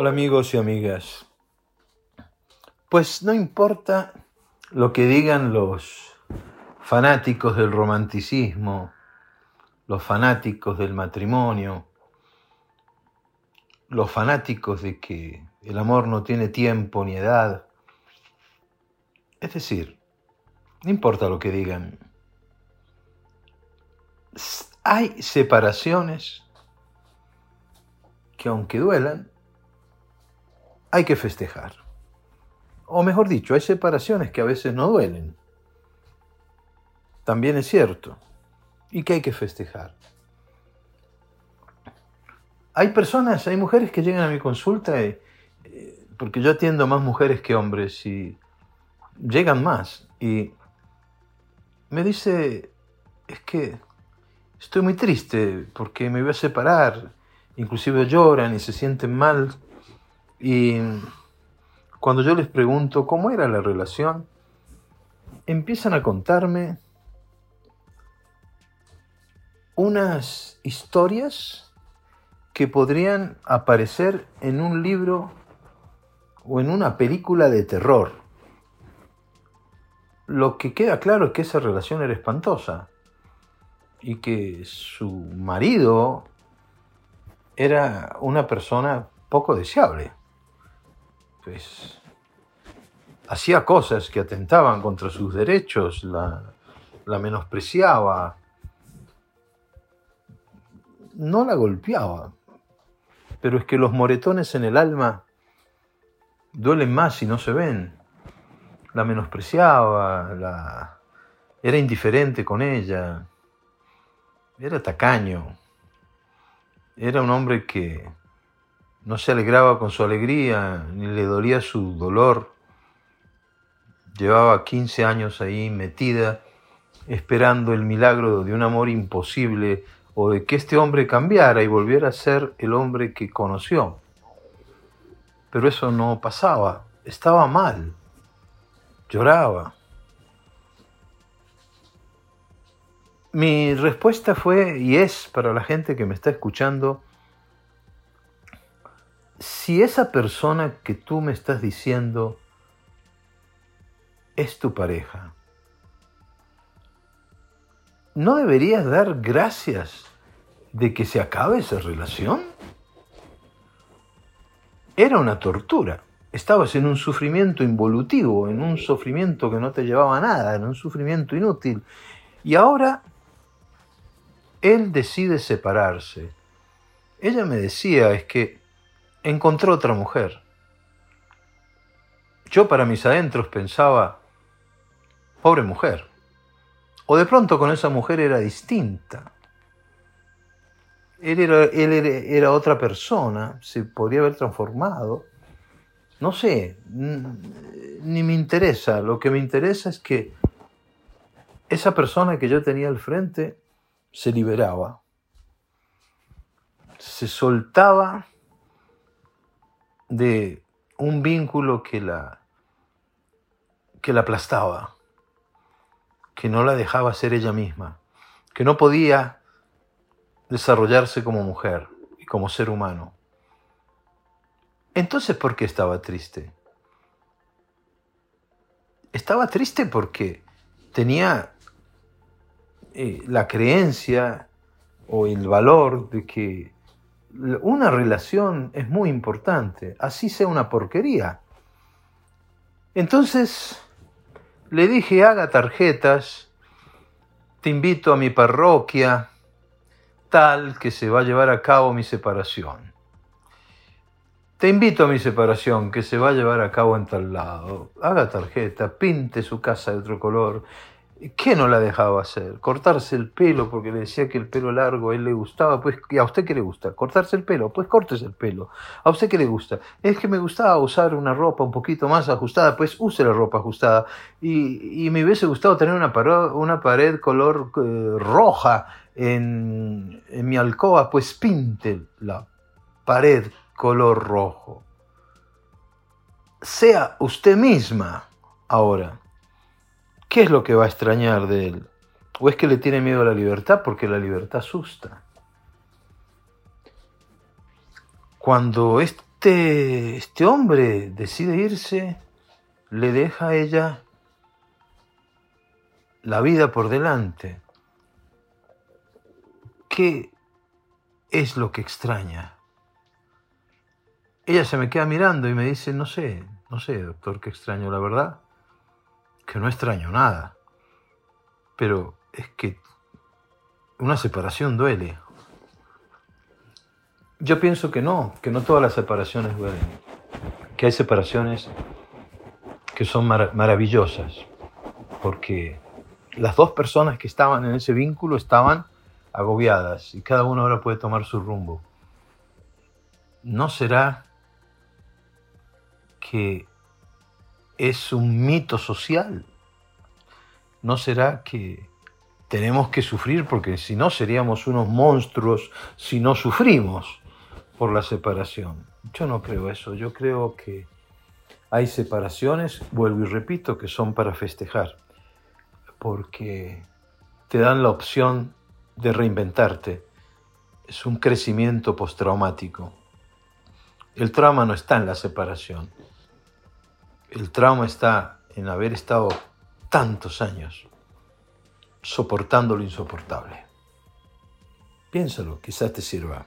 Hola amigos y amigas. Pues no importa lo que digan los fanáticos del romanticismo, los fanáticos del matrimonio, los fanáticos de que el amor no tiene tiempo ni edad. Es decir, no importa lo que digan. Hay separaciones que aunque duelan, hay que festejar. O mejor dicho, hay separaciones que a veces no duelen. También es cierto. Y que hay que festejar. Hay personas, hay mujeres que llegan a mi consulta, eh, porque yo atiendo más mujeres que hombres y llegan más. Y me dice, es que estoy muy triste porque me voy a separar. Inclusive lloran y se sienten mal y cuando yo les pregunto cómo era la relación, empiezan a contarme unas historias que podrían aparecer en un libro o en una película de terror. Lo que queda claro es que esa relación era espantosa y que su marido era una persona poco deseable pues hacía cosas que atentaban contra sus derechos, la, la menospreciaba, no la golpeaba, pero es que los moretones en el alma duelen más si no se ven. La menospreciaba, la... era indiferente con ella, era tacaño, era un hombre que no se alegraba con su alegría, ni le dolía su dolor. Llevaba 15 años ahí metida, esperando el milagro de un amor imposible o de que este hombre cambiara y volviera a ser el hombre que conoció. Pero eso no pasaba, estaba mal, lloraba. Mi respuesta fue, y es para la gente que me está escuchando, si esa persona que tú me estás diciendo es tu pareja, ¿no deberías dar gracias de que se acabe esa relación? Era una tortura. Estabas en un sufrimiento involutivo, en un sufrimiento que no te llevaba a nada, en un sufrimiento inútil. Y ahora él decide separarse. Ella me decía, es que encontró otra mujer. Yo para mis adentros pensaba, pobre mujer. O de pronto con esa mujer era distinta. Él era, él era, otra persona, se podría haber transformado. No sé, ni me interesa. Lo que me interesa es que esa persona que yo tenía al frente se liberaba, se soltaba de un vínculo que la, que la aplastaba, que no la dejaba ser ella misma, que no podía desarrollarse como mujer y como ser humano. Entonces, ¿por qué estaba triste? Estaba triste porque tenía eh, la creencia o el valor de que una relación es muy importante, así sea una porquería. Entonces le dije, haga tarjetas, te invito a mi parroquia, tal que se va a llevar a cabo mi separación. Te invito a mi separación, que se va a llevar a cabo en tal lado. Haga tarjeta, pinte su casa de otro color, ¿Qué no la dejaba hacer? Cortarse el pelo porque le decía que el pelo largo a él le gustaba, pues ¿y a usted qué le gusta? Cortarse el pelo, pues córtese el pelo. ¿A usted qué le gusta? Es que me gustaba usar una ropa un poquito más ajustada, pues use la ropa ajustada. Y, me hubiese gustado tener una, pared, una pared color eh, roja en, en mi alcoba, pues pinte la pared color rojo. Sea usted misma ahora. ¿Qué es lo que va a extrañar de él? ¿O es que le tiene miedo a la libertad? Porque la libertad asusta. Cuando este este, hombre decide irse, le deja a ella la vida por delante. ¿Qué es lo que extraña? Ella se me queda mirando y me dice, no sé, no sé, doctor, qué extraño, la verdad, que no extraño nada. Pero es que una separación duele. Yo pienso que no, que no todas las separaciones duelen, que hay separaciones que son maravillosas, porque las dos personas que estaban en ese vínculo estaban agobiadas y cada uno ahora puede tomar su rumbo. ¿No será que es un mito social? ¿No será que tenemos que sufrir porque si no seríamos unos monstruos si no sufrimos por la separación? Yo no creo eso, yo creo que hay separaciones, vuelvo y repito, que son para festejar, porque te dan la opción de reinventarte. Es un crecimiento postraumático. El trauma no está en la separación. El trauma está en haber estado tantos años soportando lo insoportable. Piénsalo, quizás te sirva.